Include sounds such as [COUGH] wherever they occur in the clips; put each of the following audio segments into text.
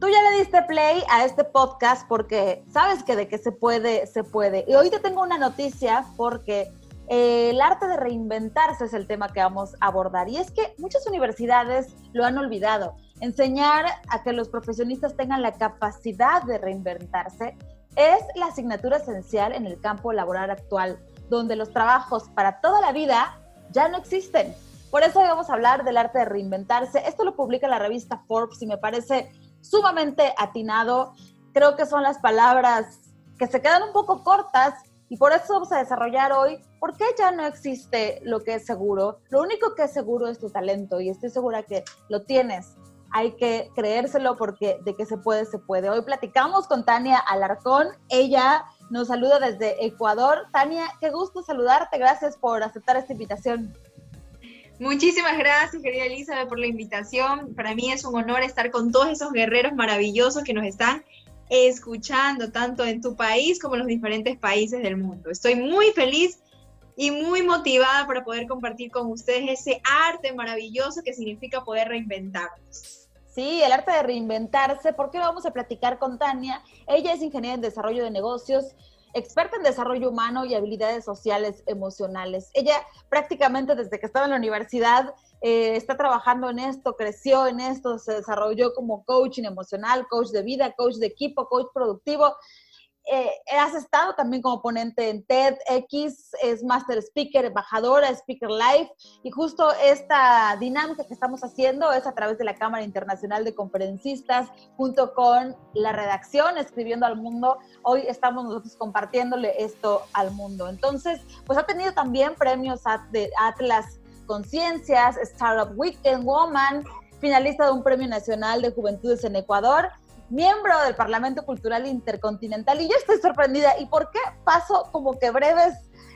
Tú ya le diste play a este podcast porque sabes que de que se puede, se puede. Y hoy te tengo una noticia porque eh, el arte de reinventarse es el tema que vamos a abordar. Y es que muchas universidades lo han olvidado. Enseñar a que los profesionistas tengan la capacidad de reinventarse es la asignatura esencial en el campo laboral actual, donde los trabajos para toda la vida ya no existen. Por eso hoy vamos a hablar del arte de reinventarse. Esto lo publica la revista Forbes y me parece sumamente atinado. Creo que son las palabras que se quedan un poco cortas y por eso vamos a desarrollar hoy por qué ya no existe lo que es seguro. Lo único que es seguro es tu talento y estoy segura que lo tienes. Hay que creérselo porque de que se puede, se puede. Hoy platicamos con Tania Alarcón. Ella nos saluda desde Ecuador. Tania, qué gusto saludarte. Gracias por aceptar esta invitación. Muchísimas gracias, querida Elizabeth, por la invitación. Para mí es un honor estar con todos esos guerreros maravillosos que nos están escuchando, tanto en tu país como en los diferentes países del mundo. Estoy muy feliz y muy motivada para poder compartir con ustedes ese arte maravilloso que significa poder reinventarnos. Sí, el arte de reinventarse. ¿Por qué vamos a platicar con Tania? Ella es ingeniera en desarrollo de negocios, experta en desarrollo humano y habilidades sociales emocionales. Ella prácticamente desde que estaba en la universidad eh, está trabajando en esto, creció en esto, se desarrolló como coaching emocional, coach de vida, coach de equipo, coach productivo eh, has estado también como ponente en TEDx, es Master Speaker, embajadora, Speaker Live, y justo esta dinámica que estamos haciendo es a través de la Cámara Internacional de Conferencistas, junto con la redacción, escribiendo al mundo. Hoy estamos nosotros compartiéndole esto al mundo. Entonces, pues ha tenido también premios de Atlas Conciencias, Startup Weekend Woman, finalista de un premio nacional de juventudes en Ecuador miembro del Parlamento Cultural Intercontinental. Y yo estoy sorprendida. ¿Y por qué paso como que breves,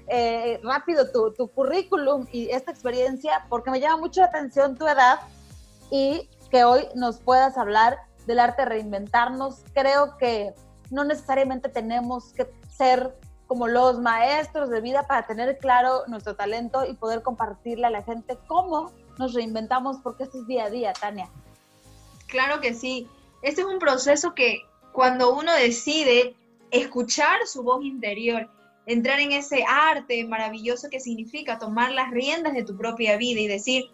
eh, rápido tu, tu, currículum y esta experiencia? Porque me llama mucho la atención tu edad y que hoy nos puedas hablar del arte de reinventarnos. Creo que no necesariamente tenemos que ser como los maestros de vida para tener claro nuestro talento y poder compartirle a la gente cómo nos reinventamos, porque esto es día a día, Tania. Claro que sí. Este es un proceso que cuando uno decide escuchar su voz interior, entrar en ese arte maravilloso que significa tomar las riendas de tu propia vida y decir,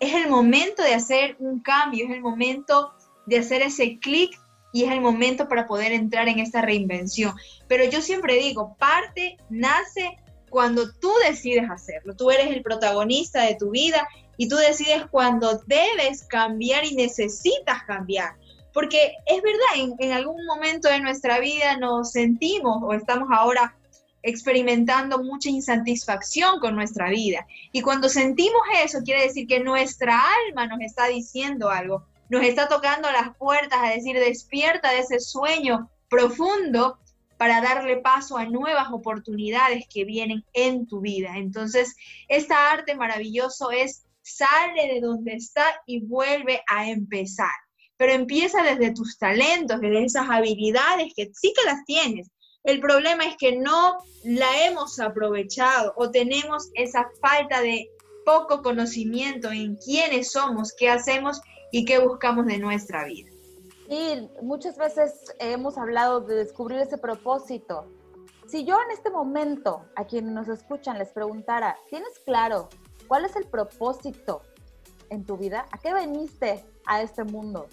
es el momento de hacer un cambio, es el momento de hacer ese clic y es el momento para poder entrar en esta reinvención. Pero yo siempre digo, parte nace cuando tú decides hacerlo. Tú eres el protagonista de tu vida y tú decides cuando debes cambiar y necesitas cambiar. Porque es verdad, en, algún momento de nuestra vida nos sentimos o estamos ahora experimentando mucha insatisfacción con nuestra vida. Y cuando sentimos eso, quiere decir que nuestra alma nos está diciendo algo, nos está tocando las puertas a decir, despierta de ese sueño profundo para darle paso a nuevas oportunidades que vienen en tu vida. Entonces, esta arte maravilloso es sale de donde está y vuelve a empezar pero empieza desde tus talentos, desde esas habilidades que sí que las tienes. El problema es que no la hemos aprovechado o tenemos esa falta de poco conocimiento en quiénes somos, qué hacemos y qué buscamos de nuestra vida. Y muchas veces hemos hablado de descubrir ese propósito. Si yo en este momento a quienes nos escuchan les preguntara, ¿tienes claro cuál es el propósito en tu vida? ¿A qué veniste a este mundo?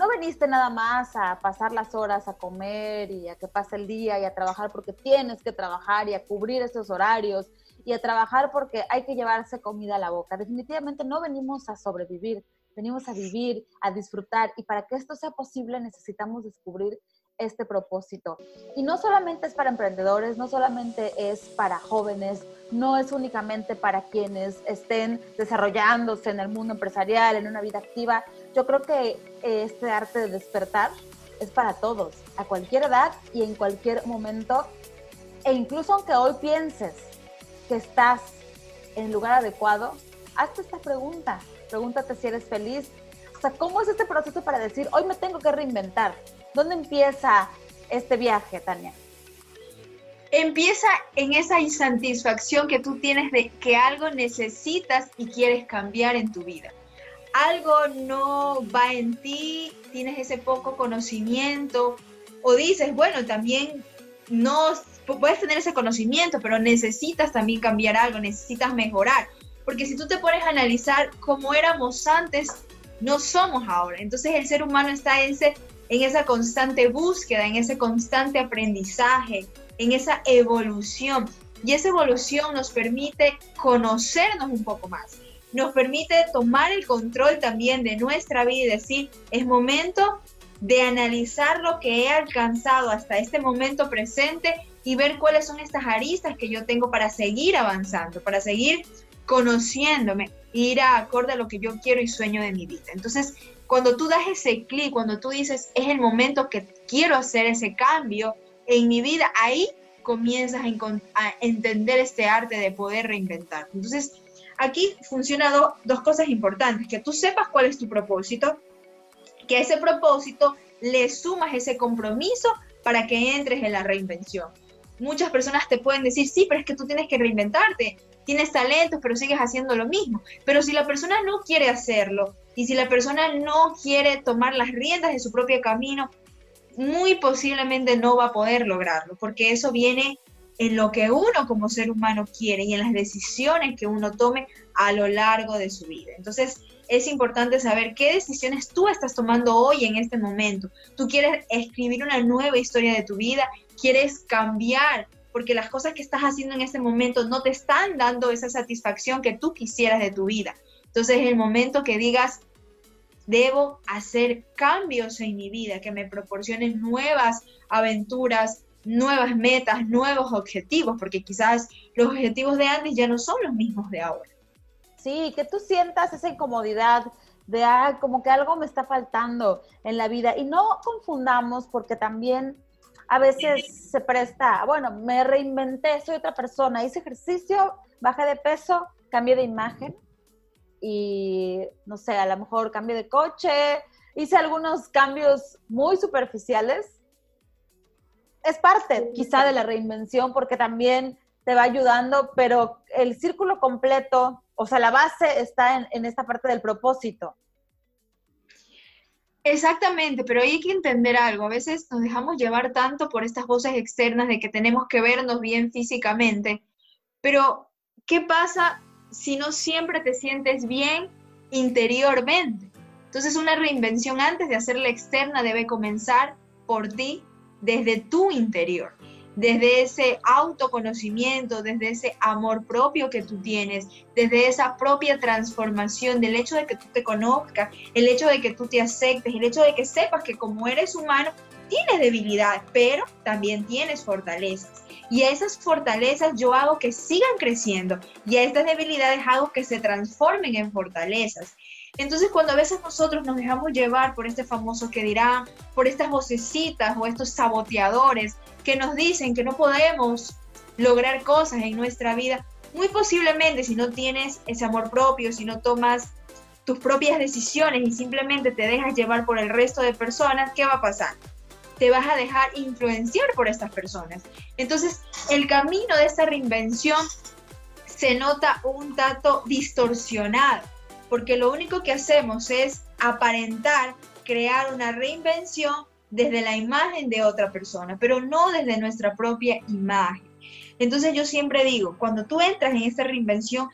No veniste nada más a pasar las horas a comer y a que pase el día y a trabajar porque tienes que trabajar y a cubrir esos horarios y a trabajar porque hay que llevarse comida a la boca. Definitivamente no venimos a sobrevivir, venimos a vivir, a disfrutar y para que esto sea posible necesitamos descubrir este propósito. Y no solamente es para emprendedores, no solamente es para jóvenes, no es únicamente para quienes estén desarrollándose en el mundo empresarial, en una vida activa. Yo creo que este arte de despertar es para todos, a cualquier edad y en cualquier momento. E incluso aunque hoy pienses que estás en el lugar adecuado, hazte esta pregunta. Pregúntate si eres feliz. O sea, ¿cómo es este proceso para decir, hoy me tengo que reinventar? ¿Dónde empieza este viaje, Tania? Empieza en esa insatisfacción que tú tienes de que algo necesitas y quieres cambiar en tu vida. Algo no va en ti, tienes ese poco conocimiento, o dices, bueno, también no puedes tener ese conocimiento, pero necesitas también cambiar algo, necesitas mejorar. Porque si tú te pones a analizar cómo éramos antes, no somos ahora. Entonces el ser humano está en, ese, en esa constante búsqueda, en ese constante aprendizaje, en esa evolución. Y esa evolución nos permite conocernos un poco más. Nos permite tomar el control también de nuestra vida y decir, es momento de analizar lo que he alcanzado hasta este momento presente y ver cuáles son estas aristas que yo tengo para seguir avanzando, para seguir conociéndome, ir a acorde a lo que yo quiero y sueño de mi vida. Entonces, cuando tú das ese clic, cuando tú dices, es el momento que quiero hacer ese cambio en mi vida, ahí comienzas a, entender este arte de poder reinventar. Entonces, aquí funcionan dos cosas importantes, que tú sepas cuál es tu propósito, que a ese propósito le sumas ese compromiso para que entres en la reinvención. Muchas personas te pueden decir, sí, pero es que tú tienes que reinventarte, tienes talentos, pero sigues haciendo lo mismo. Pero si la persona no quiere hacerlo y si la persona no quiere tomar las riendas de su propio camino, muy posiblemente no va a poder lograrlo, porque eso viene en lo que uno como ser humano quiere y en las decisiones que uno tome a lo largo de su vida. Entonces, es importante saber qué decisiones tú estás tomando hoy en este momento. Tú quieres escribir una nueva historia de tu vida, quieres cambiar, porque las cosas que estás haciendo en este momento no te están dando esa satisfacción que tú quisieras de tu vida. Entonces es el momento que digas, debo hacer cambios en mi vida, que me proporcionen nuevas aventuras, nuevas metas, nuevos objetivos, porque quizás los objetivos de antes ya no son los mismos de ahora. Sí, que tú sientas esa incomodidad de, ah, como que algo me está faltando en la vida. Y no confundamos porque también a veces se presta, bueno, me reinventé, soy otra persona, hice ejercicio, bajé de peso, cambié de imagen y, no sé, a lo mejor cambié de coche, hice algunos cambios muy superficiales. Es parte quizá de la reinvención porque también te va ayudando, pero el círculo completo o sea, la base está en, esta parte del propósito. Exactamente, pero hay que entender algo. A veces nos dejamos llevar tanto por estas voces externas de que tenemos que vernos bien físicamente, pero ¿qué pasa si no siempre te sientes bien interiormente? Entonces una reinvención antes de hacerla externa debe comenzar por ti desde tu interior desde ese autoconocimiento, desde ese amor propio que tú tienes, desde esa propia transformación, del hecho de que tú te conozcas, el hecho de que tú te aceptes, el hecho de que sepas que como eres humano, tienes debilidades, pero también tienes fortalezas. Y a esas fortalezas yo hago que sigan creciendo y a estas debilidades hago que se transformen en fortalezas. Entonces, cuando a veces nosotros nos dejamos llevar por este famoso que dirán, por estas vocecitas o estos saboteadores que nos dicen que no podemos lograr cosas en nuestra vida, muy posiblemente si no tienes ese amor propio, si no tomas tus propias decisiones y simplemente te dejas llevar por el resto de personas, ¿qué va a pasar? Te vas a dejar influenciar por estas personas. Entonces, el camino de esta reinvención se nota un tanto distorsionado porque lo único que hacemos es aparentar crear una reinvención desde la imagen de otra persona, pero no desde nuestra propia imagen. Entonces yo siempre digo, cuando tú entras en esta reinvención,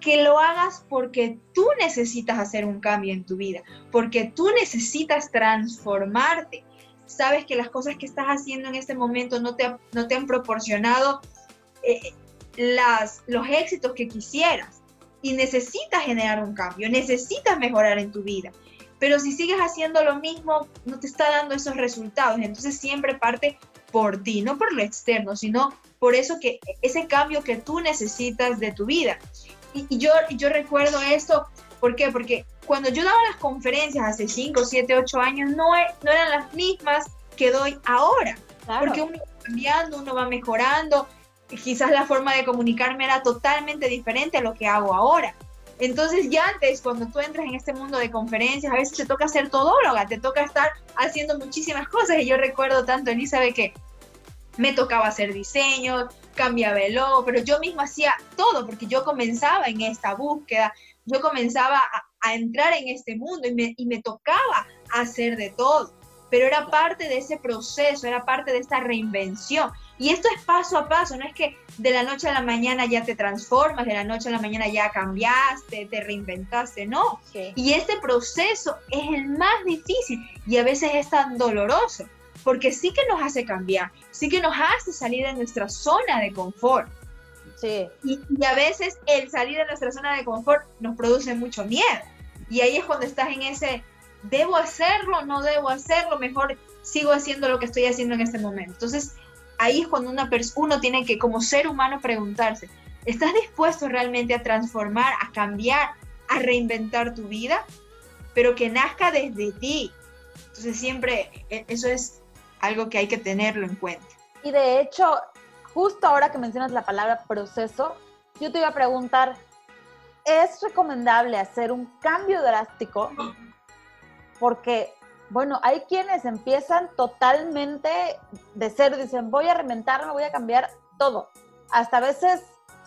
que lo hagas porque tú necesitas hacer un cambio en tu vida, porque tú necesitas transformarte. Sabes que las cosas que estás haciendo en este momento no te, no te han proporcionado eh, los éxitos que quisieras y necesitas generar un cambio, necesitas mejorar en tu vida. Pero si sigues haciendo lo mismo, no te está dando esos resultados. Entonces siempre parte por ti, no por lo externo, sino por eso que ese cambio que tú necesitas de tu vida. Y, yo, yo recuerdo esto, ¿por qué? Porque cuando yo daba las conferencias hace 5, 7, 8 años, no, e, no eran las mismas que doy ahora. Porque uno va cambiando, uno va mejorando, quizás la forma de comunicarme era totalmente diferente a lo que hago ahora. Entonces ya antes, cuando tú entras en este mundo de conferencias, a veces te toca ser todóloga, te toca estar haciendo muchísimas cosas. Y yo recuerdo tanto, Elizabeth, que me tocaba hacer diseños, cambiaba el logo, pero yo misma hacía todo, porque yo comenzaba en esta búsqueda, yo comenzaba a entrar en este mundo y me, y me tocaba hacer de todo pero era parte de ese proceso, era parte de esta reinvención. Y esto es paso a paso, no es que de la noche a la mañana ya te transformas, de la noche a la mañana ya cambiaste, te reinventaste, no. Y este proceso es el más difícil y a veces es tan doloroso, porque sí que nos hace cambiar, sí que nos hace salir de nuestra zona de confort. Sí. Y, y a veces el salir de nuestra zona de confort nos produce mucho miedo. Y ahí es cuando estás en ese ¿debo hacerlo? ¿No debo hacerlo? Mejor sigo haciendo lo que estoy haciendo en este momento. Entonces, ahí es cuando una uno tiene que, como ser humano, preguntarse, ¿estás dispuesto realmente a transformar, a cambiar, a reinventar tu vida? Pero que nazca desde ti. Entonces, siempre e, eso es algo que hay que tenerlo en cuenta. Y de hecho, justo ahora que mencionas la palabra proceso, yo te iba a preguntar, ¿es recomendable hacer un cambio drástico porque, bueno, hay quienes empiezan totalmente de cero, dicen, voy a reventarme, voy a cambiar todo, hasta a veces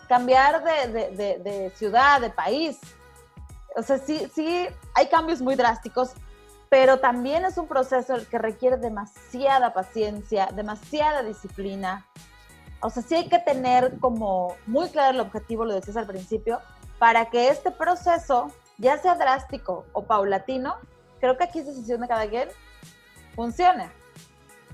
cambiar de, ciudad, de país. O sea, sí, sí, hay cambios muy drásticos, pero también es un proceso que requiere demasiada paciencia, demasiada disciplina. O sea, sí hay que tener como muy claro el objetivo, lo decías al principio, para que este proceso, ya sea drástico o paulatino, creo que aquí es decisión de cada quien, funciona.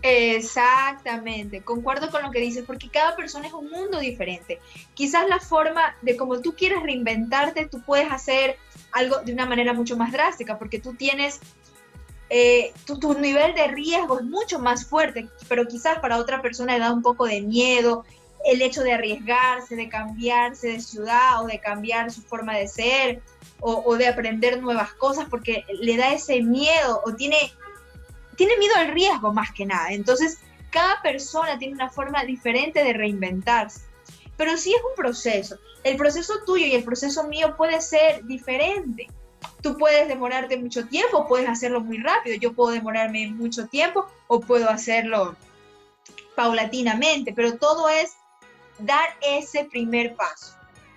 Exactamente, concuerdo con lo que dices, porque cada persona es un mundo diferente. Quizás la forma de como tú quieres reinventarte, tú puedes hacer algo de una manera mucho más drástica, porque tú tienes, eh, tu, tu, nivel de riesgo es mucho más fuerte, pero quizás para otra persona le da un poco de miedo el hecho de arriesgarse, de cambiarse de ciudad o de cambiar su forma de ser o, de aprender nuevas cosas porque le da ese miedo o tiene, tiene miedo al riesgo más que nada. Entonces, cada persona tiene una forma diferente de reinventarse. Pero sí es un proceso. El proceso tuyo y el proceso mío puede ser diferente. Tú puedes demorarte mucho tiempo, puedes hacerlo muy rápido. Yo puedo demorarme mucho tiempo o puedo hacerlo paulatinamente, pero todo es dar ese primer paso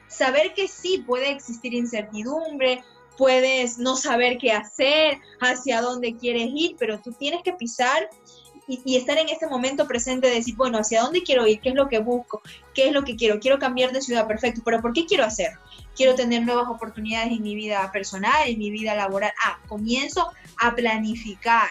saber que sí puede existir incertidumbre, puedes no saber qué hacer, hacia dónde quieres ir, pero tú tienes que pisar y, estar en ese momento presente de decir, bueno, ¿hacia dónde quiero ir? ¿Qué es lo que busco? ¿Qué es lo que quiero? Quiero cambiar de ciudad, perfecto, pero ¿por qué quiero hacerlo? Quiero tener nuevas oportunidades en mi vida personal, en mi vida laboral. Ah, comienzo a planificar.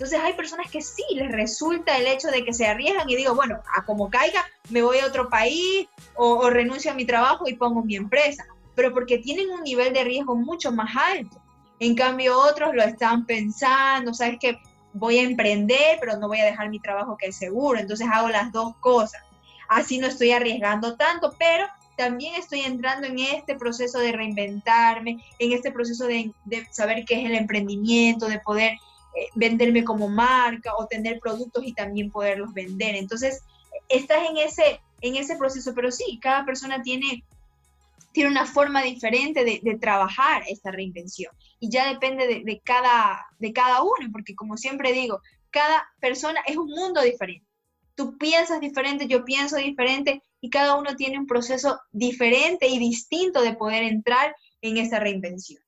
Entonces hay personas que sí les resulta el hecho de que se arriesgan y digo, bueno, a como caiga, me voy a otro país o, renuncio a mi trabajo y pongo mi empresa, pero porque tienen un nivel de riesgo mucho más alto. En cambio, otros lo están pensando, sabes que voy a emprender, pero no voy a dejar mi trabajo que es seguro, entonces hago las dos cosas. Así no estoy arriesgando tanto, pero también estoy entrando en este proceso de reinventarme, en este proceso de, de saber qué es el emprendimiento, de poder eh, venderme como marca o tener productos y también poderlos vender. Entonces, estás en ese, en ese proceso, pero sí, cada persona tiene, tiene una forma diferente de, trabajar esta reinvención y ya depende de, cada, de cada uno, porque como siempre digo, cada persona es un mundo diferente. Tú piensas diferente, yo pienso diferente y cada uno tiene un proceso diferente y distinto de poder entrar en esa reinvención.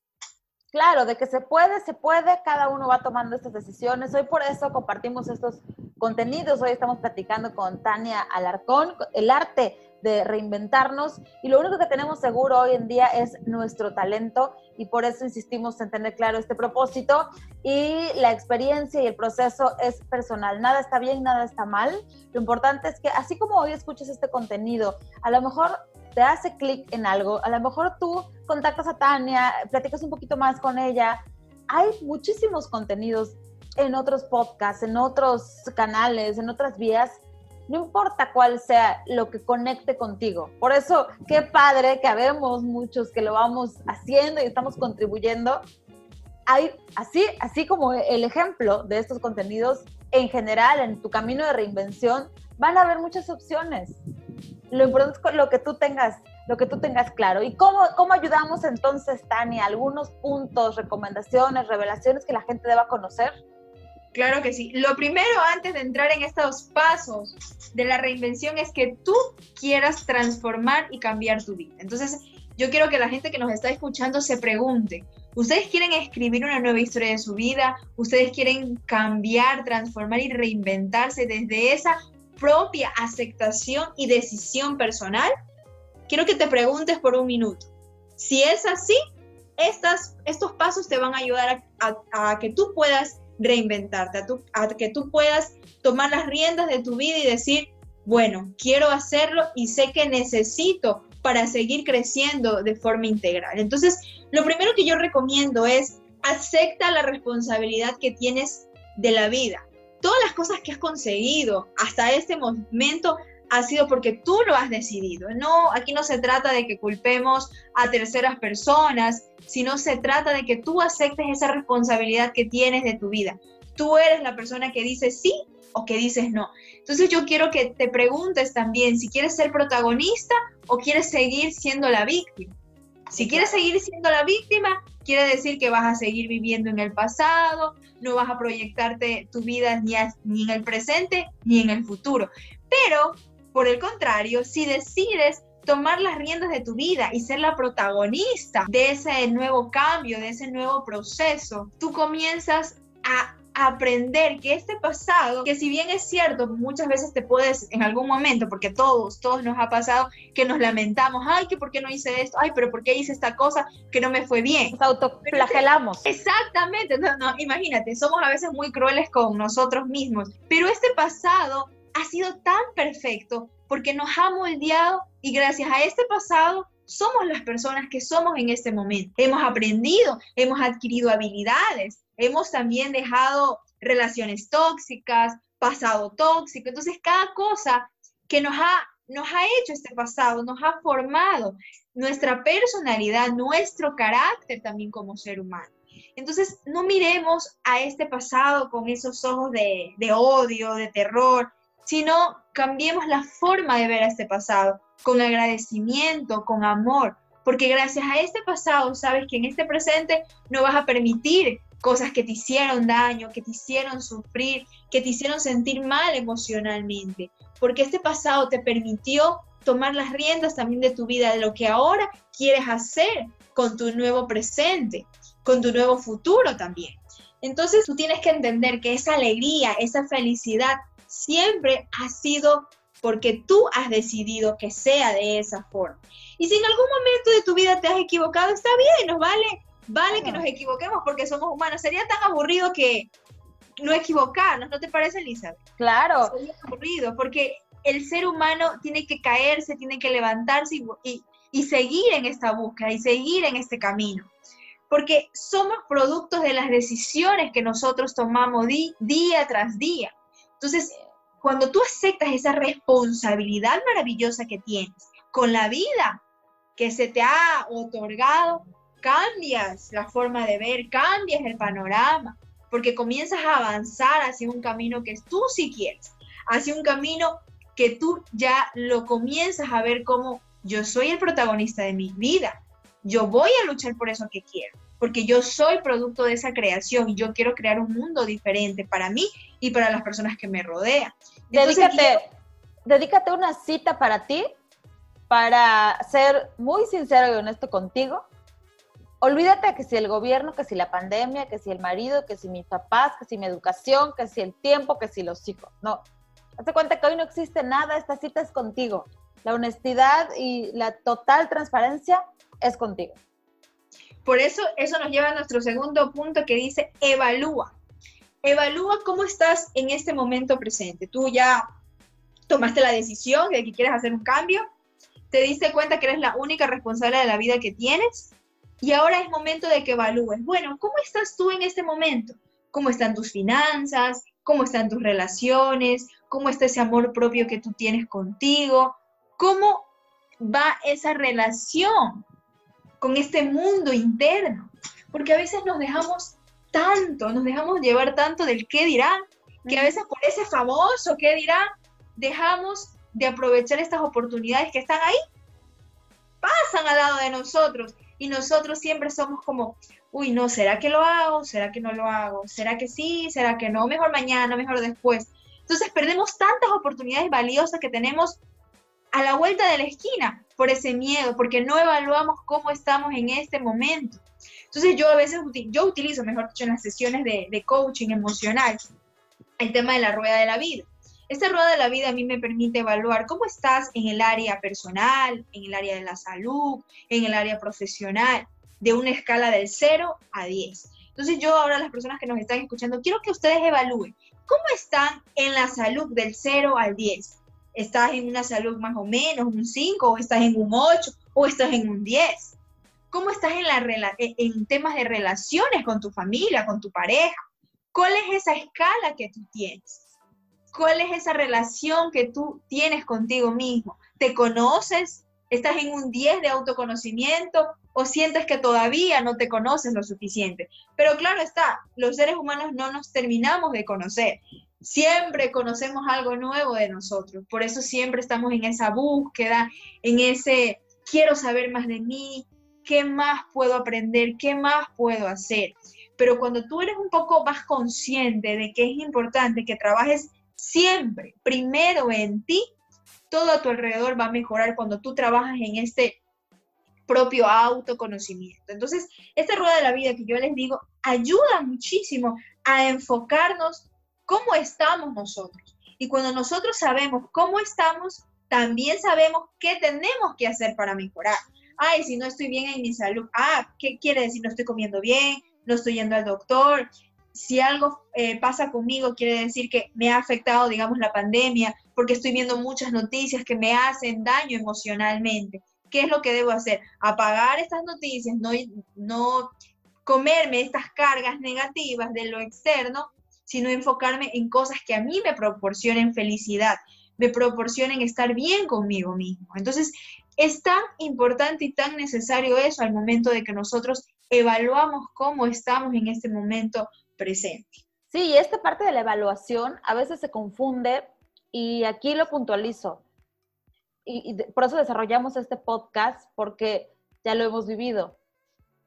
Claro, de que se puede, se puede, cada uno va tomando estas decisiones. Hoy por eso compartimos estos contenidos. Hoy estamos platicando con Tania Alarcón, el arte de reinventarnos y lo único que tenemos seguro hoy en día es nuestro talento y por eso insistimos en tener claro este propósito y la experiencia y el proceso es personal. Nada está bien, nada está mal. Lo importante es que así como hoy escuchas este contenido, a lo mejor te hace clic en algo, a lo mejor tú contactas a Tania, platicas un poquito más con ella. Hay muchísimos contenidos en otros podcasts, en otros canales, en otras vías. No importa cuál sea lo que conecte contigo. Por eso, qué padre que habemos muchos que lo vamos haciendo y estamos contribuyendo. Hay, así, así como el ejemplo de estos contenidos, en general, en tu camino de reinvención, van a haber muchas opciones. Lo importante es lo que tú tengas, lo que tú tengas claro. ¿Y cómo, cómo ayudamos entonces, Tania? ¿Algunos puntos, recomendaciones, revelaciones que la gente deba conocer? Claro que sí. Lo primero antes de entrar en estos pasos de la reinvención es que tú quieras transformar y cambiar tu vida. Entonces, yo quiero que la gente que nos está escuchando se pregunte, Ustedes quieren escribir una nueva historia de su vida, ustedes quieren cambiar, transformar y reinventarse desde esa propia aceptación y decisión personal. Quiero que te preguntes por un minuto. Si es así, estas, estos pasos te van a ayudar a, que tú puedas reinventarte, a, a que tú puedas tomar las riendas de tu vida y decir, bueno, quiero hacerlo y sé que necesito para seguir creciendo de forma integral. Entonces, lo primero que yo recomiendo es acepta la responsabilidad que tienes de la vida. Las cosas que has conseguido hasta este momento ha sido porque tú lo has decidido. No, aquí no se trata de que culpemos a terceras personas, sino se trata de que tú aceptes esa responsabilidad que tienes de tu vida. Tú eres la persona que dice sí o que dices no. Entonces yo quiero que te preguntes también si quieres ser protagonista o quieres seguir siendo la víctima. Si quieres seguir siendo la víctima, quiere decir que vas a seguir viviendo en el pasado, no vas a proyectarte tu vida ni, ni en el presente ni en el futuro. Pero, por el contrario, si decides tomar las riendas de tu vida y ser la protagonista de ese nuevo cambio, de ese nuevo proceso, tú comienzas a aprender que este pasado, que si bien es cierto, muchas veces te puedes en algún momento, porque todos, todos nos ha pasado, que nos lamentamos, ay, que por qué no hice esto, ay, pero por qué hice esta cosa que no me fue bien. Nos autoflagelamos. Exactamente, no, no, imagínate, somos a veces muy crueles con nosotros mismos, pero este pasado ha sido tan perfecto porque nos ha moldeado y gracias a este pasado somos las personas que somos en este momento. Hemos aprendido, hemos adquirido habilidades, hemos también dejado relaciones tóxicas, pasado tóxico. Entonces, cada cosa que nos ha, nos ha hecho este pasado, nos ha formado nuestra personalidad, nuestro carácter también como ser humano. Entonces, no miremos a este pasado con esos ojos de, de odio, de terror, sino cambiemos la forma de ver a este pasado con agradecimiento, con amor, porque gracias a este pasado sabes que en este presente no vas a permitir cosas que te hicieron daño, que te hicieron sufrir, que te hicieron sentir mal emocionalmente, porque este pasado te permitió tomar las riendas también de tu vida, de lo que ahora quieres hacer con tu nuevo presente, con tu nuevo futuro también. Entonces tú tienes que entender que esa alegría, esa felicidad siempre ha sido porque tú has decidido que sea de esa forma. Y si en algún momento de tu vida te has equivocado, está bien, nos vale, vale que nos equivoquemos porque somos humanos. Sería tan aburrido que no equivocarnos, ¿no te parece, Elizabeth? Claro. Sería aburrido porque el ser humano tiene que caerse, tiene que levantarse y, y seguir en esta búsqueda y seguir en este camino. Porque somos productos de las decisiones que nosotros tomamos día tras día. Entonces, cuando tú aceptas esa responsabilidad maravillosa que tienes con la vida que se te ha otorgado, cambias la forma de ver, cambias el panorama, porque comienzas a avanzar hacia un camino que tú sí quieres, hacia un camino que tú ya lo comienzas a ver como yo soy el protagonista de mi vida, yo voy a luchar por eso que quiero porque yo soy producto de esa creación y yo quiero crear un mundo diferente para mí y para las personas que me rodean. dedícate, dedícate una cita para ti, para ser muy sincero y honesto contigo. Olvídate que si el gobierno, que si la pandemia, que si el marido, que si mis papás, que si mi educación, que si el tiempo, que si los hijos. No. Hazte cuenta que hoy no existe nada, esta cita es contigo. La honestidad y la total transparencia es contigo. Por eso, eso nos lleva a nuestro segundo punto que dice, evalúa. Evalúa cómo estás en este momento presente. Tú ya tomaste la decisión de que quieres hacer un cambio, te diste cuenta que eres la única responsable de la vida que tienes y ahora es momento de que evalúes. Bueno, ¿cómo estás tú en este momento? ¿Cómo están tus finanzas? ¿Cómo están tus relaciones? ¿Cómo está ese amor propio que tú tienes contigo? ¿Cómo va esa relación con este mundo interno, porque a veces nos dejamos tanto, nos dejamos llevar tanto del qué dirán, que a veces por ese famoso qué dirán, dejamos de aprovechar estas oportunidades que están ahí, pasan al lado de nosotros y nosotros siempre somos como, uy, no, ¿será que lo hago? ¿Será que no lo hago? ¿Será que sí? ¿Será que no? Mejor mañana, mejor después. Entonces perdemos tantas oportunidades valiosas que tenemos a la vuelta de la esquina por ese miedo, porque no evaluamos cómo estamos en este momento. Entonces yo a veces, yo utilizo, mejor dicho, en las sesiones de, de coaching emocional, el tema de la rueda de la vida. Esta rueda de la vida a mí me permite evaluar cómo estás en el área personal, en el área de la salud, en el área profesional, de una escala del 0 a 10. Entonces yo ahora las personas que nos están escuchando, quiero que ustedes evalúen cómo están en la salud del 0 al 10. ¿Estás en una salud más o menos, un 5, o estás en un 8, o estás en un 10? ¿Cómo estás en, la, en temas de relaciones con tu familia, con tu pareja? ¿Cuál es esa escala que tú tienes? ¿Cuál es esa relación que tú tienes contigo mismo? ¿Te conoces? ¿Estás en un 10 de autoconocimiento o sientes que todavía no te conoces lo suficiente? Pero claro está, los seres humanos no nos terminamos de conocer. Siempre conocemos algo nuevo de nosotros. Por eso siempre estamos en esa búsqueda, en ese quiero saber más de mí, qué más puedo aprender, qué más puedo hacer. Pero cuando tú eres un poco más consciente de que es importante que trabajes siempre primero en ti, todo a tu alrededor va a mejorar cuando tú trabajas en este propio autoconocimiento. Entonces, esta rueda de la vida que yo les digo ayuda muchísimo a enfocarnos cómo estamos nosotros. Y cuando nosotros sabemos cómo estamos, también sabemos qué tenemos que hacer para mejorar. Ay, si no estoy bien en mi salud, ah, ¿qué quiere decir? No estoy comiendo bien, no estoy yendo al doctor, si algo eh, pasa conmigo, quiere decir que me ha afectado, digamos, la pandemia, porque estoy viendo muchas noticias que me hacen daño emocionalmente. ¿Qué es lo que debo hacer? Apagar estas noticias, no, no comerme estas cargas negativas de lo externo, sino enfocarme en cosas que a mí me proporcionen felicidad, me proporcionen estar bien conmigo mismo. Entonces, es tan importante y tan necesario eso al momento de que nosotros evaluamos cómo estamos en este momento Sí, esta parte de la evaluación a veces se confunde y aquí lo puntualizo. Y, por eso desarrollamos este podcast, porque ya lo hemos vivido.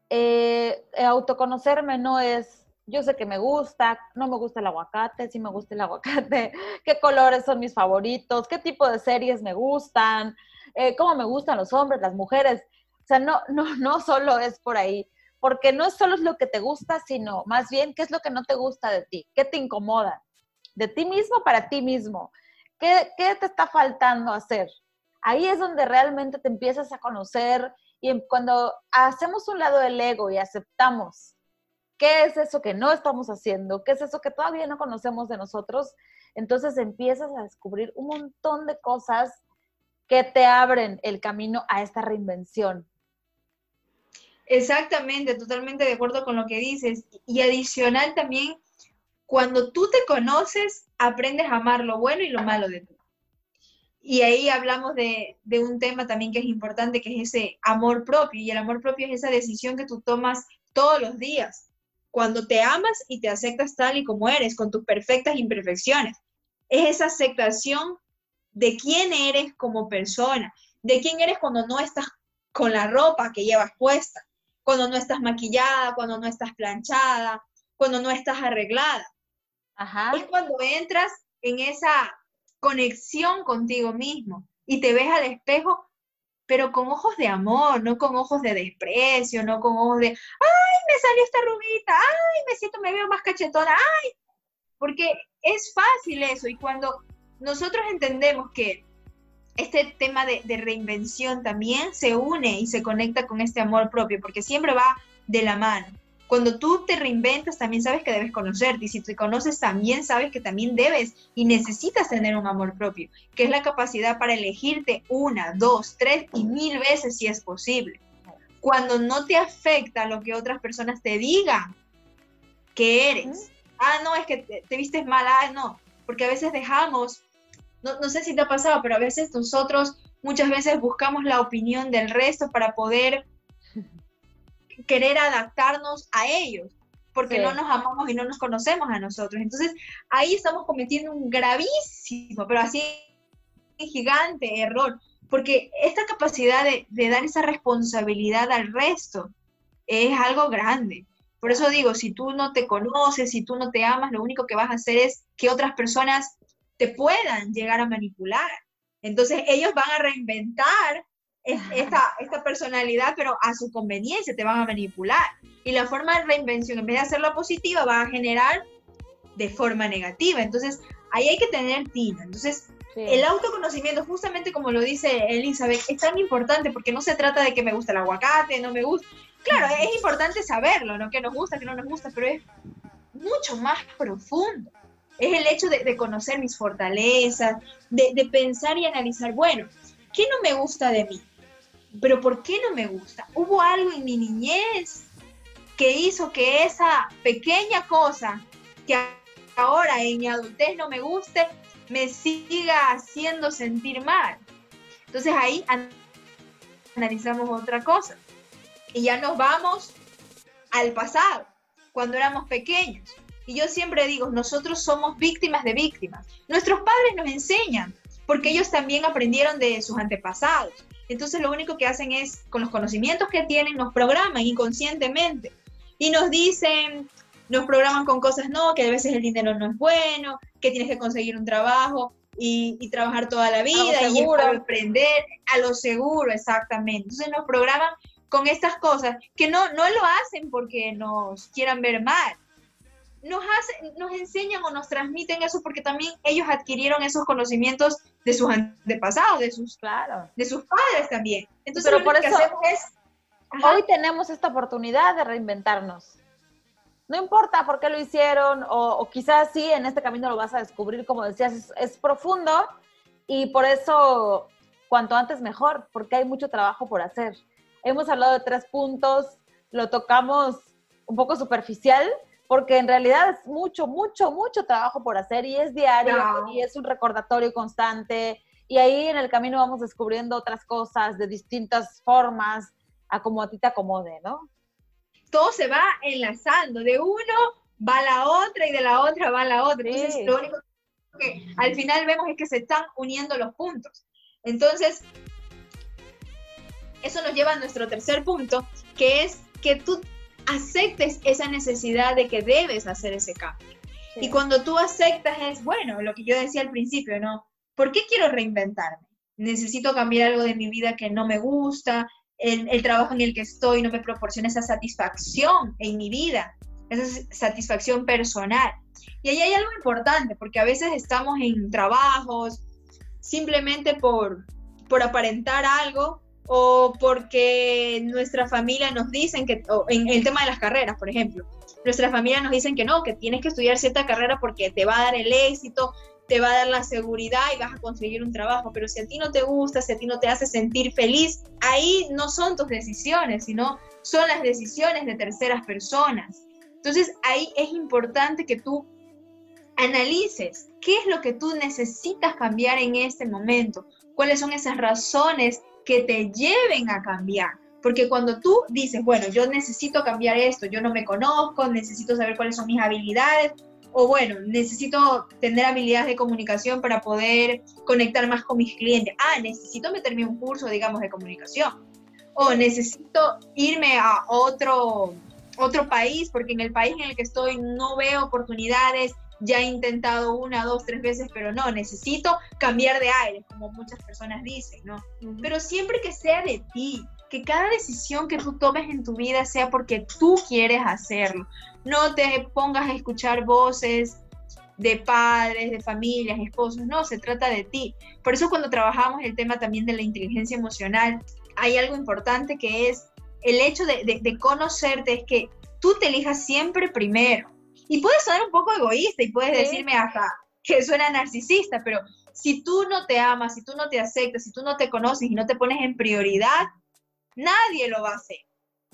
Eh, autoconocerme no es, yo sé que me gusta, no me gusta el aguacate, sí me gusta el aguacate, [LAUGHS] qué colores son mis favoritos, qué tipo de series me gustan, eh, cómo me gustan los hombres, las mujeres. O sea, no, no, no solo es por ahí porque no solo es lo que te gusta, sino más bien qué es lo que no te gusta de ti, qué te incomoda, de ti mismo para ti mismo, qué, qué te está faltando hacer. Ahí es donde realmente te empiezas a conocer y cuando hacemos un lado del ego y aceptamos qué es eso que no estamos haciendo, qué es eso que todavía no conocemos de nosotros, entonces empiezas a descubrir un montón de cosas que te abren el camino a esta reinvención. Exactamente, totalmente de acuerdo con lo que dices. Y adicional también, cuando tú te conoces, aprendes a amar lo bueno y lo malo de ti. Y ahí hablamos de, de, un tema también que es importante, que es ese amor propio. Y el amor propio es esa decisión que tú tomas todos los días. Cuando te amas y te aceptas tal y como eres, con tus perfectas imperfecciones. Es esa aceptación de quién eres como persona, de quién eres cuando no estás con la ropa que llevas puesta, cuando no estás maquillada, cuando no estás planchada, cuando no estás arreglada. Es cuando entras en esa conexión contigo mismo y te ves al espejo, pero con ojos de amor, no con ojos de desprecio, no con ojos de, ay, me salió esta rubita, ay, me siento, me veo más cachetona, ay, porque es fácil eso y cuando nosotros entendemos que este tema de, reinvención también se une y se conecta con este amor propio, porque siempre va de la mano. Cuando tú te reinventas, también sabes que debes conocerte. Y si te conoces, también sabes que también debes y necesitas tener un amor propio, que es la capacidad para elegirte una, dos, tres y mil veces si es posible. Cuando no te afecta lo que otras personas te digan que eres. Ah, no, es que te, te vistes mal. Ah, no. Porque a veces dejamos no, sé si te ha pasado, pero a veces nosotros muchas veces buscamos la opinión del resto para poder [LAUGHS] querer adaptarnos a ellos, porque no nos amamos y no nos conocemos a nosotros. Entonces ahí estamos cometiendo un gravísimo, pero así gigante error, porque esta capacidad de, de dar esa responsabilidad al resto es algo grande. Por eso digo, si tú no te conoces, si tú no te amas, lo único que vas a hacer es que otras personas te puedan llegar a manipular. Entonces ellos van a reinventar esta, esta personalidad, pero a su conveniencia te van a manipular. Y la forma de reinvención, en vez de hacerla positiva, va a generar de forma negativa. Entonces, ahí hay que tener tino. Entonces, el autoconocimiento, justamente como lo dice Elizabeth, es tan importante porque no se trata de que me gusta el aguacate, no me gusta. Claro, es importante saberlo, ¿no? Que nos gusta, que no nos gusta, pero es mucho más profundo. Es el hecho de, conocer mis fortalezas, de, de, pensar y analizar, bueno, ¿qué no me gusta de mí? Pero ¿por qué no me gusta? ¿Hubo algo en mi niñez que hizo que esa pequeña cosa que ahora en mi adultez no me guste, me siga haciendo sentir mal. Entonces ahí analizamos otra cosa. Y ya nos vamos al pasado, cuando éramos pequeños. Y yo siempre digo, nosotros somos víctimas de víctimas. Nuestros padres nos enseñan, porque ellos también aprendieron de sus antepasados. Entonces lo único que hacen es, con los conocimientos que tienen, nos programan inconscientemente. Y nos dicen, nos programan con cosas, no, que a veces el dinero no es bueno, que tienes que conseguir un trabajo y, trabajar toda la vida y aprender a lo seguro, exactamente. Entonces nos programan con estas cosas que no, no lo hacen porque nos quieran ver mal. Nos, enseñan o nos transmiten eso porque también ellos adquirieron esos conocimientos de sus antepasados, de sus, claro. de sus padres también. Entonces, Pero por eso, es, hoy tenemos esta oportunidad de reinventarnos no importa por qué lo hicieron, o, quizás sí, en este camino lo vas a descubrir, como decías, es, profundo y por eso cuanto antes mejor, porque hay mucho trabajo por hacer. Hemos hablado de tres puntos, lo tocamos un poco superficial, porque en realidad es mucho, mucho, mucho trabajo por hacer y es diario y es un recordatorio constante y ahí en el camino vamos descubriendo otras cosas de distintas formas, a como a ti te acomode, ¿no? todo se va enlazando, de uno va la otra y de la otra va la otra. Entonces, lo único que al final vemos es que se están uniendo los puntos. Entonces, eso nos lleva a nuestro tercer punto, que es que tú aceptes esa necesidad de que debes hacer ese cambio. Y cuando tú aceptas es, bueno, lo que yo decía al principio, ¿no? ¿Por qué quiero reinventarme? Necesito cambiar algo de mi vida que no me gusta, el, trabajo en el que estoy no me proporciona esa satisfacción en mi vida, esa satisfacción personal. Y ahí hay algo importante, porque a veces estamos en trabajos simplemente por, por aparentar algo o porque nuestra familia nos dicen que, en el tema de las carreras, por ejemplo, nuestra familia nos dicen que no, que tienes que estudiar cierta carrera porque te va a dar el éxito, te va a dar la seguridad y vas a conseguir un trabajo, pero si a ti no te gusta, si a ti no te hace sentir feliz, ahí no son tus decisiones, sino son las decisiones de terceras personas. Entonces ahí es importante que tú analices qué es lo que tú necesitas cambiar en este momento, cuáles son esas razones que te lleven a cambiar. Porque cuando tú dices, bueno, yo necesito cambiar esto, yo no me conozco, necesito saber cuáles son mis habilidades, o bueno, necesito tener habilidades de comunicación para poder conectar más con mis clientes. Ah, necesito meterme un curso, digamos, de comunicación. O necesito irme a otro, otro país, porque en el país en el que estoy no veo oportunidades. Ya he intentado una, dos, tres veces, pero no, necesito cambiar de aire, como muchas personas dicen, ¿no? Pero siempre que sea de ti, que cada decisión que tú tomes en tu vida sea porque tú quieres hacerlo. No te pongas a escuchar voces de padres, de familias, esposos, no, se trata de ti. Por eso cuando trabajamos el tema también de la inteligencia emocional, hay algo importante que es el hecho de, conocerte, es que tú te elijas siempre primero. Y puedes sonar un poco egoísta y puedes decirme hasta que suena narcisista, pero si tú no te amas, si tú no te aceptas, si tú no te conoces y no te pones en prioridad, nadie lo va a hacer.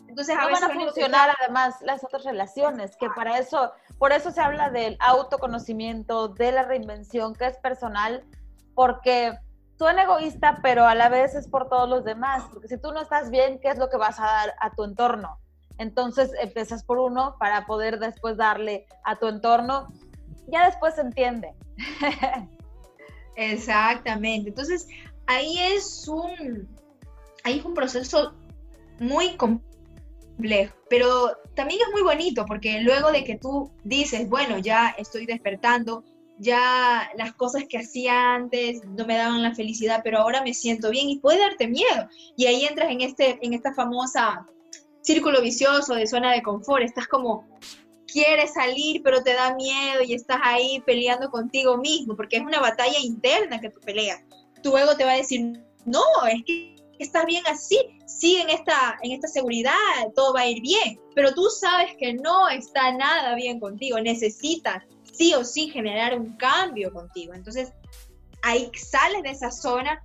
Entonces, no van a funcionar además las otras relaciones, que para eso, por eso se habla del autoconocimiento, de la reinvención, que es personal, porque suena egoísta, pero a la vez es por todos los demás, porque si tú no estás bien, ¿qué es lo que vas a dar a tu entorno? Entonces empiezas por uno para poder después darle a tu entorno, ya después se entiende. Exactamente, entonces ahí es un, ahí es un proceso muy complejo, pero también es muy bonito porque luego de que tú dices, bueno, ya estoy despertando, ya las cosas que hacía antes no me daban la felicidad, pero ahora me siento bien y puede darte miedo. Y ahí entras en, este, en esta famosa círculo vicioso de zona de confort, estás como, quieres salir, pero te da miedo y estás ahí peleando contigo mismo, porque es una batalla interna que tú peleas. Tu ego te va a decir, no, es que estás bien así, sigue en esta, en esta seguridad, todo va a ir bien, pero tú sabes que no está nada bien contigo, necesitas sí o sí generar un cambio contigo. Entonces, ahí sales de esa zona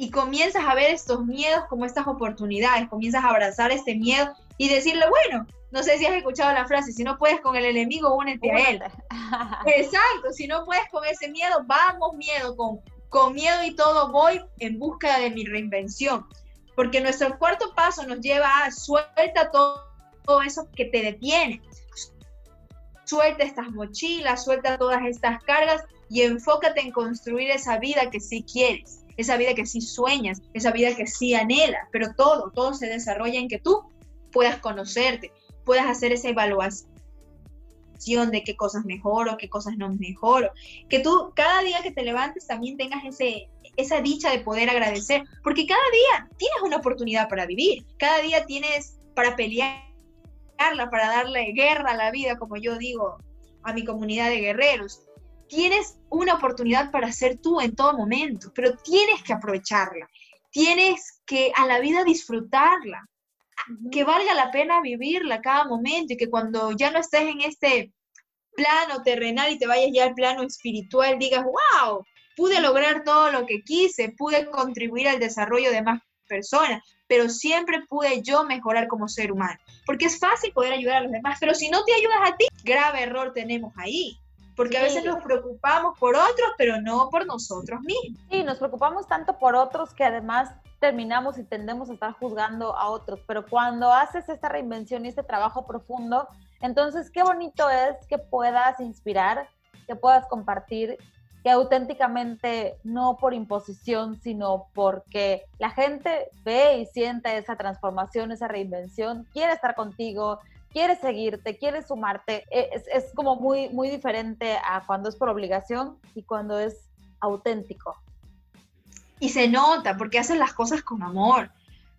y comienzas a ver estos miedos como estas oportunidades, comienzas a abrazar este miedo y decirle, bueno, no sé si has escuchado la frase, si no puedes con el enemigo, únete a él. [LAUGHS] Exacto, si no puedes con ese miedo, vamos miedo, con, con miedo y todo voy en busca de mi reinvención. Porque nuestro cuarto paso nos lleva a suelta todo, todo eso que te detiene. Suelta estas mochilas, suelta todas estas cargas y enfócate en construir esa vida que sí quieres, esa vida que sí sueñas, esa vida que sí anhelas. Pero todo, todo se desarrolla en que tú puedas conocerte, puedas hacer esa evaluación de qué cosas mejoro, qué cosas no mejoro. Que tú cada día que te levantes también tengas ese, esa dicha de poder agradecer, porque cada día tienes una oportunidad para vivir, cada día tienes para pelearla, para darle guerra a la vida, como yo digo a mi comunidad de guerreros. Tienes una oportunidad para ser tú en todo momento, pero tienes que aprovecharla. Tienes que a la vida disfrutarla que valga la pena vivirla cada momento y que cuando ya no estés en este plano terrenal y te vayas ya al plano espiritual, digas, wow, pude lograr todo lo que quise, pude contribuir al desarrollo de más personas, pero siempre pude yo mejorar como ser humano. Porque es fácil poder ayudar a los demás, pero si no te ayudas a ti, grave error tenemos ahí. Porque a veces nos preocupamos por otros, pero no por nosotros mismos. Sí, nos preocupamos tanto por otros que además terminamos y tendemos a estar juzgando a otros, pero cuando haces esta reinvención y este trabajo profundo, entonces qué bonito es que puedas inspirar, que puedas compartir, que auténticamente, no por imposición, sino porque la gente ve y siente esa transformación, esa reinvención, quiere estar contigo, quiere seguirte, quiere sumarte. E, es, es como muy, muy diferente a cuando es por obligación y cuando es auténtico. Y se nota porque haces las cosas con amor,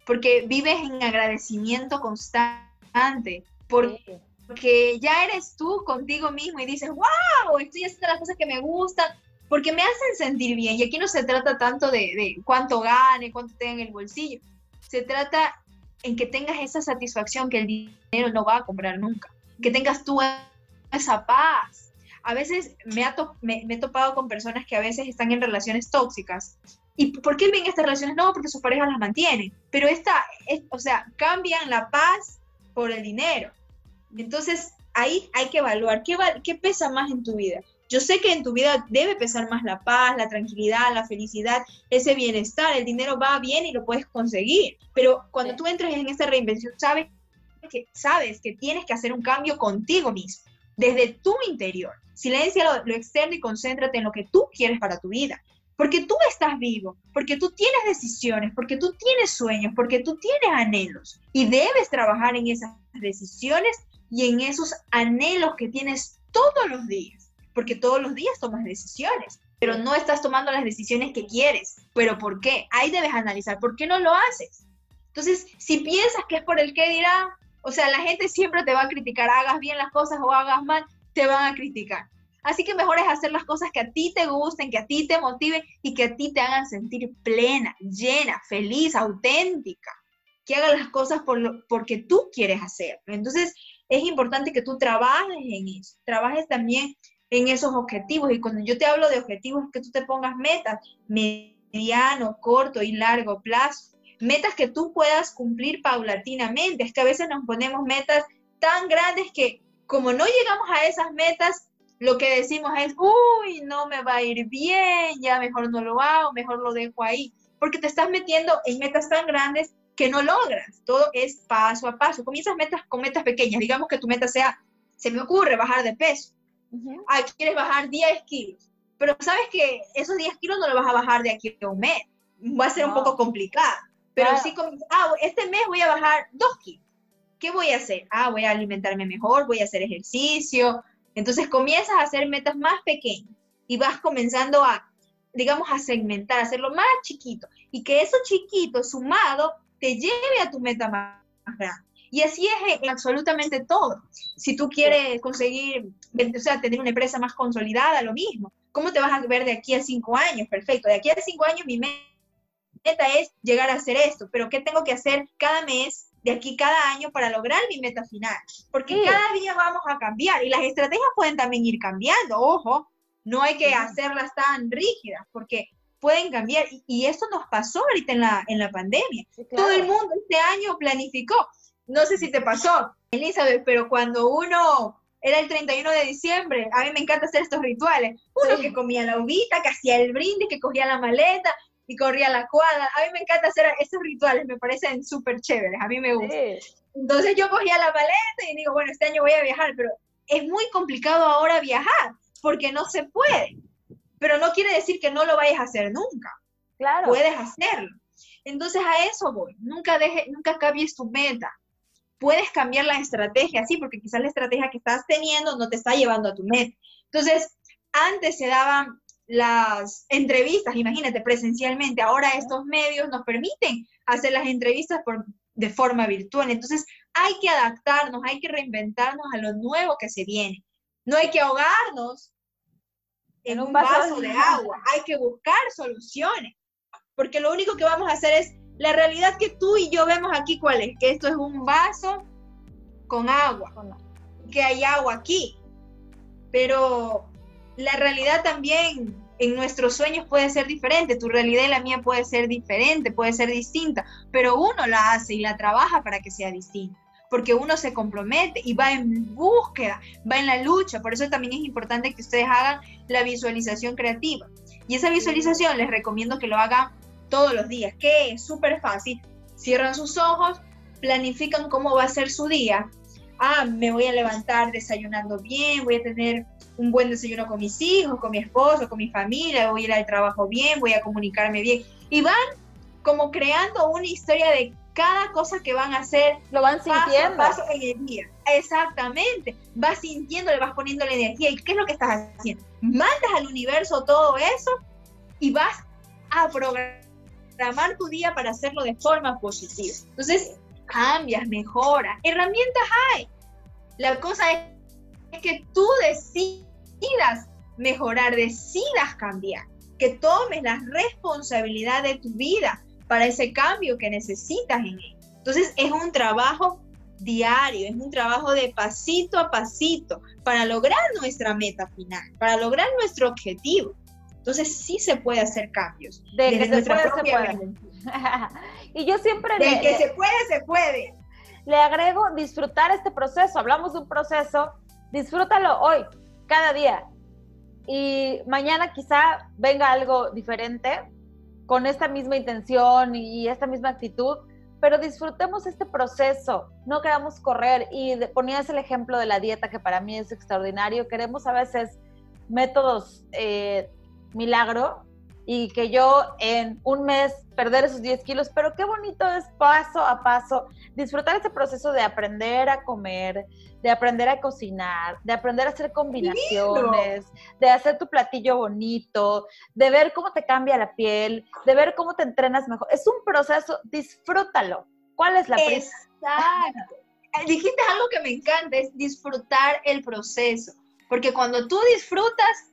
porque vives en agradecimiento constante, porque ya eres tú contigo mismo y dices, wow, estoy haciendo las cosas que me gustan, porque me hacen sentir bien. Y aquí no se trata tanto de, de cuánto gane, cuánto tenga en el bolsillo, se trata en que tengas esa satisfacción que el dinero no va a comprar nunca, que tengas tú esa paz. A veces me, me, me he topado con personas que a veces están en relaciones tóxicas ¿Y por qué ven estas relaciones? No, porque sus parejas las mantienen. Pero esta, es, o sea, cambian la paz por el dinero. Entonces, ahí hay que evaluar qué, qué pesa más en tu vida. Yo sé que en tu vida debe pesar más la paz, la tranquilidad, la felicidad, ese bienestar. El dinero va bien y lo puedes conseguir. Pero cuando tú entres en esta reinvención, sabes que, sabes que tienes que hacer un cambio contigo mismo, desde tu interior. Silencia lo externo y concéntrate en lo que tú quieres para tu vida porque tú estás vivo, porque tú tienes decisiones, porque tú tienes sueños, porque tú tienes anhelos y debes trabajar en esas decisiones y en esos anhelos que tienes todos los días, porque todos los días tomas decisiones, pero no estás tomando las decisiones que quieres. ¿Pero por qué? Ahí debes analizar, ¿por qué no lo haces? Entonces, si piensas que es por el que dirá, o sea, la gente siempre te va a criticar, hagas bien las cosas o hagas mal, te van a criticar. Así que mejor es hacer las cosas que a ti te gusten, que a ti te motiven y que a ti te hagan sentir plena, llena, feliz, auténtica. Que hagas las cosas por lo, porque tú quieres hacerlo. Entonces, es importante que tú trabajes en eso, trabajes también en esos objetivos. Y cuando yo te hablo de objetivos, que tú te pongas metas mediano, corto y largo plazo. Metas que tú puedas cumplir paulatinamente. Es que a veces nos ponemos metas tan grandes que como no llegamos a esas metas, lo que decimos es, uy, no me va a ir bien, ya mejor no lo hago, mejor lo dejo ahí, porque te estás metiendo en metas tan grandes que no logras. Todo es paso a paso. Comienzas metas con metas pequeñas. Digamos que tu meta sea, se me ocurre bajar de peso. Ay, quieres bajar 10 kilos. Pero sabes que esos 10 kilos no lo vas a bajar de aquí a un mes. Va a ser un poco complicado. Pero sí, ah, este mes voy a bajar 2 kilos. ¿Qué voy a hacer? Ah, voy a alimentarme mejor, voy a hacer ejercicio, entonces comienzas a hacer metas más pequeñas y vas comenzando a, digamos, a segmentar, a hacerlo más chiquito y que eso chiquito sumado te lleve a tu meta más grande. Y así es en absolutamente todo. Si tú quieres conseguir, o sea, tener una empresa más consolidada, lo mismo. ¿Cómo te vas a ver de aquí a cinco años? Perfecto. De aquí a cinco años mi meta es llegar a hacer esto, pero ¿qué tengo que hacer cada mes de aquí cada año para lograr mi meta final? Porque cada día vamos a cambiar y las estrategias pueden también ir cambiando, ojo, no hay que hacerlas tan rígidas porque pueden cambiar y, eso nos pasó ahorita en la, en la pandemia. Todo el mundo este año planificó no sé si te pasó, Elizabeth, pero cuando uno era el 31 de diciembre, a mí me encanta hacer estos rituales. Uno que comía la uvita, que hacía el brindis, que cogía la maleta y corría la cuadra. A mí me encanta hacer esos rituales, me parecen súper chéveres, a mí me gusta. Entonces yo cogía la maleta y digo, bueno, este año voy a viajar, pero es muy complicado ahora viajar porque no se puede. Pero no quiere decir que no lo vayas a hacer nunca. Claro. Puedes hacerlo. Entonces a eso voy. Nunca deje, nunca cambies tu meta puedes cambiar la estrategia, sí, porque quizás la estrategia que estás teniendo no te está llevando a tu meta. Entonces, antes se daban las entrevistas, imagínate, presencialmente, ahora estos medios nos permiten hacer las entrevistas por, de forma virtual. Entonces, hay que adaptarnos, hay que reinventarnos a lo nuevo que se viene. No hay que ahogarnos en un vaso de agua, hay que buscar soluciones, porque lo único que vamos a hacer es la realidad que tú y yo vemos aquí, ¿cuál es? Que esto es un vaso con agua, que hay agua aquí. Pero la realidad también en nuestros sueños puede ser diferente, tu realidad y la mía puede ser diferente, puede ser distinta, pero uno la hace y la trabaja para que sea distinta, porque uno se compromete y va en búsqueda, va en la lucha, por eso también es importante que ustedes hagan la visualización creativa. Y esa visualización les recomiendo que lo hagan todos los días, que es súper fácil. Cierran sus ojos, planifican cómo va a ser su día. Ah, me voy a levantar desayunando bien, voy a tener un buen desayuno con mis hijos, con mi esposo, con mi familia, voy a ir al trabajo bien, voy a comunicarme bien. Y van como creando una historia de cada cosa que van a hacer. Lo van sintiendo. Paso, en el día. Exactamente. Vas sintiendo, le vas poniendo la energía. ¿Y qué es lo que estás haciendo? Mandas al universo todo eso y vas a programar programar tu día para hacerlo de forma positiva. Entonces, cambias, mejoras, herramientas hay. La cosa es que tú decidas mejorar, decidas cambiar, que tomes la responsabilidad de tu vida para ese cambio que necesitas en él. Entonces, es un trabajo diario, es un trabajo de pasito a pasito para lograr nuestra meta final, para lograr nuestro objetivo. Entonces sí se puede hacer cambios. De que se puede, se puede. [LAUGHS] y yo siempre... De que se puede, se puede. Le agrego disfrutar este proceso. Hablamos de un proceso, disfrútalo hoy, cada día. Y mañana quizá venga algo diferente, con esta misma intención y esta misma actitud, pero disfrutemos este proceso, no queramos correr. Y ponías el ejemplo de la dieta, que para mí es extraordinario. Queremos a veces métodos eh, milagro y que yo en un mes perder esos 10 kilos, pero qué bonito es paso a paso disfrutar este proceso de aprender a comer, de aprender a cocinar, de aprender a hacer combinaciones, de hacer tu platillo bonito, de ver cómo te cambia la piel, de ver cómo te entrenas mejor. Es un proceso, disfrútalo. ¿Cuál es la prisa? Exacto. [LAUGHS] Dijiste algo que me encanta, es disfrutar el proceso, porque cuando tú disfrutas,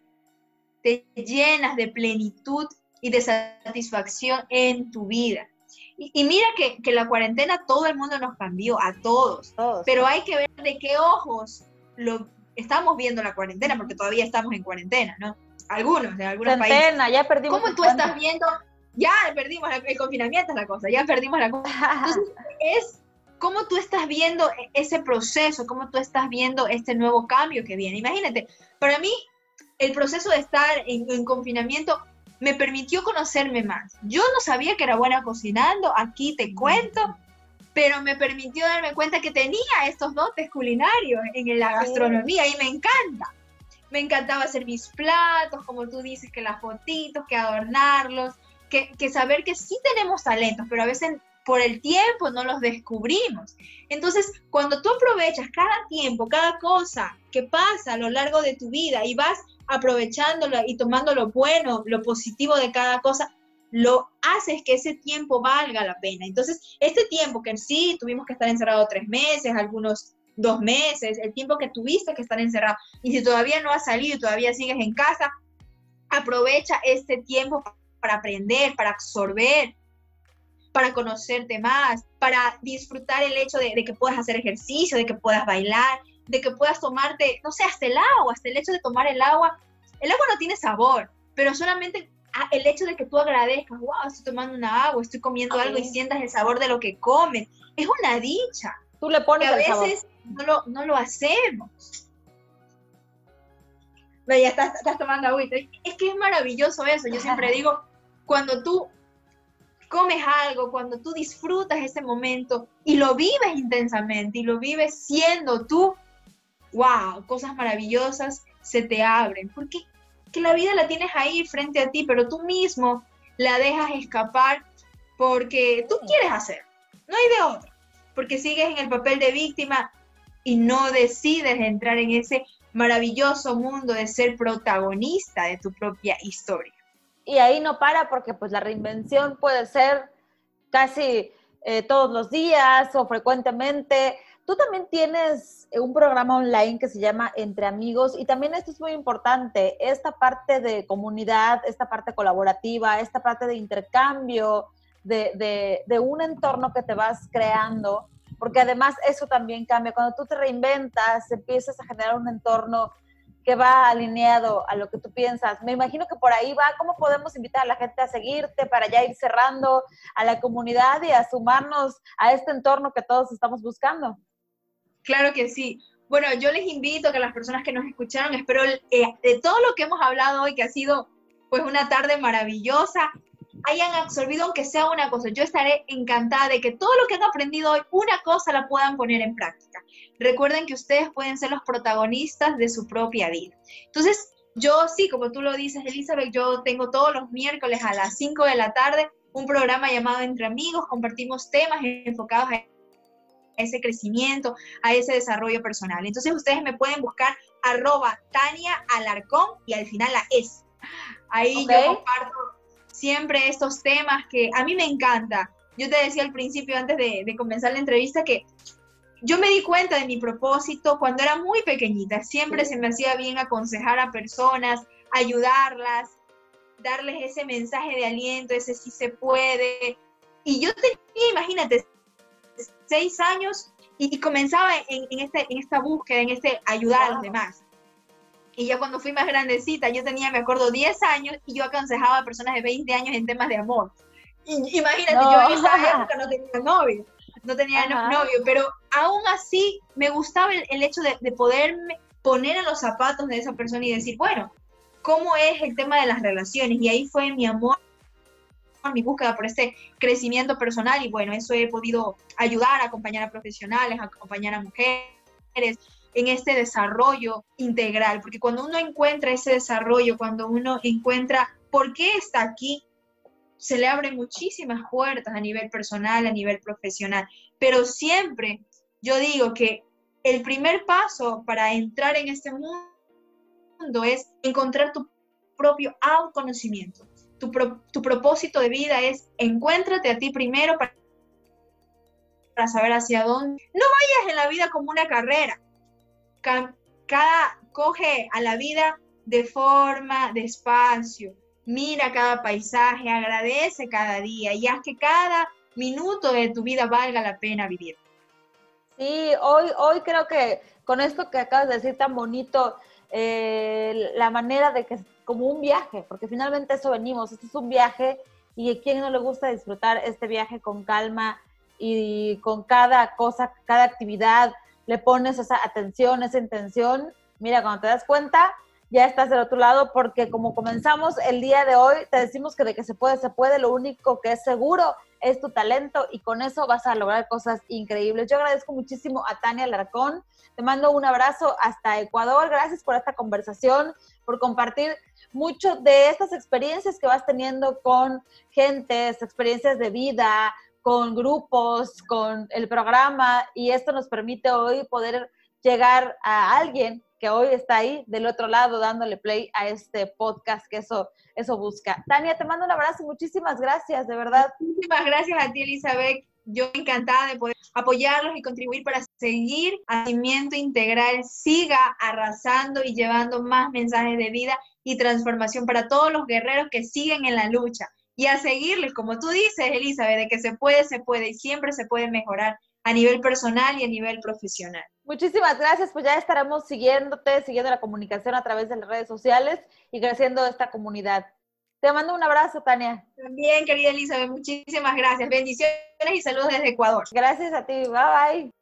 te llenas de plenitud y de satisfacción en tu vida. Y, mira que, que, la cuarentena todo el mundo nos cambió, a todos, pero hay que ver de qué ojos lo estamos viendo la cuarentena, porque todavía estamos en cuarentena, ¿no? Algunos, de algunos cuarentena, países. ya perdimos. ¿Cómo tú estás viendo? Ya perdimos el confinamiento, es la cosa, ya perdimos la cosa. [LAUGHS] Entonces, es cómo tú estás viendo ese proceso, cómo tú estás viendo este nuevo cambio que viene. Imagínate, para mí el proceso de estar en, confinamiento me permitió conocerme más. Yo no sabía que era buena cocinando, aquí te cuento, pero me permitió darme cuenta que tenía estos dotes culinarios en la gastronomía y me encanta. Me encantaba hacer mis platos, como tú dices, que las fotitos, que adornarlos, que, que saber que sí tenemos talentos, pero a veces por el tiempo no los descubrimos. Entonces, cuando tú aprovechas cada tiempo, cada cosa que pasa a lo largo de tu vida y vas aprovechándolo y tomando lo bueno, lo positivo de cada cosa, lo haces que ese tiempo valga la pena. Entonces, este tiempo que sí tuvimos que estar encerrados tres meses, algunos dos meses, el tiempo que tuviste que estar encerrado, y si todavía no has salido y todavía sigues en casa, aprovecha este tiempo para aprender, para absorber, para conocerte más, para disfrutar el hecho de, que puedas hacer ejercicio, de que puedas bailar, de que puedas tomarte, no sé, hasta el agua, hasta el hecho de tomar el agua. El agua no tiene sabor, pero solamente el hecho de que tú agradezcas, wow, estoy tomando una agua, estoy comiendo algo y sientas el sabor de lo que comes, es una dicha. Tú le pones a veces No, lo, no lo hacemos. Ya estás, estás tomando agüita. Es que es maravilloso eso. Yo siempre digo, cuando tú comes algo, cuando tú disfrutas ese momento y lo vives intensamente y lo vives siendo tú, wow, cosas maravillosas se te abren. Porque que la vida la tienes ahí frente a ti, pero tú mismo la dejas escapar porque tú quieres hacer. No hay de otra. Porque sigues en el papel de víctima y no decides entrar en ese maravilloso mundo de ser protagonista de tu propia historia y ahí no para porque pues la reinvención puede ser casi eh, todos los días o frecuentemente. Tú también tienes un programa online que se llama Entre Amigos y también esto es muy importante, esta parte de comunidad, esta parte colaborativa, esta parte de intercambio, de, de, de un entorno que te vas creando, porque además eso también cambia. Cuando tú te reinventas, empiezas a generar un entorno que va alineado a lo que tú piensas. Me imagino que por ahí va, ¿cómo podemos invitar a la gente a seguirte para ya ir cerrando a la comunidad y a sumarnos a este entorno que todos estamos buscando? Claro que sí. Bueno, yo les invito que las personas que nos escucharon, espero eh, de todo lo que hemos hablado hoy, que ha sido pues una tarde maravillosa, hayan absorbido aunque sea una cosa. Yo estaré encantada de que todo lo que han aprendido hoy, una cosa la puedan poner en práctica. Recuerden que ustedes pueden ser los protagonistas de su propia vida. Entonces, yo sí, como tú lo dices, Elizabeth, yo tengo todos los miércoles a las 5 de la tarde un programa llamado Entre Amigos, compartimos temas enfocados a ese crecimiento, a ese desarrollo personal. Entonces ustedes me pueden buscar arroba Tania Alarcón y al final la S. Ahí yo comparto siempre estos temas que a mí me encanta. Yo te decía al principio, antes de, comenzar la entrevista, que yo me di cuenta de mi propósito cuando era muy pequeñita. Siempre se me hacía bien aconsejar a personas, ayudarlas, darles ese mensaje de aliento, ese sí se puede. Y yo tenía, imagínate, seis años y, comenzaba en, este, en esta búsqueda, en este ayudar a los demás. Y ya cuando fui más grandecita, yo tenía, me acuerdo, 10 años y yo aconsejaba a personas de 20 años en temas de amor. imagínate, yo en esa época no tenía novio, no tenía novio, pero aún así me gustaba el, hecho de, de poderme poner en los zapatos de esa persona y decir, bueno, ¿cómo es el tema de las relaciones? Y ahí fue mi amor mi búsqueda por este crecimiento personal y bueno, eso he podido ayudar, a acompañar a profesionales, a acompañar a mujeres, en este desarrollo integral, porque cuando uno encuentra ese desarrollo, cuando uno encuentra por qué está aquí, se le abren muchísimas puertas a nivel personal, a nivel profesional, pero siempre yo digo que el primer paso para entrar en este mundo es encontrar tu propio autoconocimiento. Tu, tu propósito de vida es encuéntrate a ti primero para, para saber hacia dónde. No vayas en la vida como una carrera cada, coge a la vida de forma, despacio, mira cada paisaje, agradece cada día y haz que cada minuto de tu vida valga la pena vivir. Sí, hoy, hoy creo que con esto que acabas de decir tan bonito, eh, la manera de que como un viaje, porque finalmente eso venimos, este es un viaje y a quien no le gusta disfrutar este viaje con calma y con cada cosa, cada actividad, le pones esa atención, esa intención, mira, cuando te das cuenta, ya estás del otro lado porque como comenzamos el día de hoy, te decimos que de que se puede, se puede, lo único que es seguro es tu talento y con eso vas a lograr cosas increíbles. Yo agradezco muchísimo a Tania Larcón, te mando un abrazo hasta Ecuador, gracias por esta conversación, por compartir mucho de estas experiencias que vas teniendo con gente, experiencias de vida, con grupos, con el programa y esto nos permite hoy poder llegar a alguien que hoy está ahí del otro lado dándole play a este podcast que eso, eso busca. Tania, te mando un abrazo, muchísimas gracias, de verdad. Muchísimas gracias a ti, Elizabeth. Yo encantada de poder apoyarlos y contribuir para seguir Cimiento Integral siga arrasando y llevando más mensajes de vida y transformación para todos los guerreros que siguen en la lucha. Y a seguirles, como tú dices, Elizabeth, de que se puede, se puede y siempre se puede mejorar a nivel personal y a nivel profesional. Muchísimas gracias, pues ya estaremos siguiéndote, siguiendo la comunicación a través de las redes sociales y creciendo esta comunidad. Te mando un abrazo, Tania. También, querida Elizabeth, muchísimas gracias. Bendiciones y saludos desde Ecuador. Gracias a ti. Bye bye.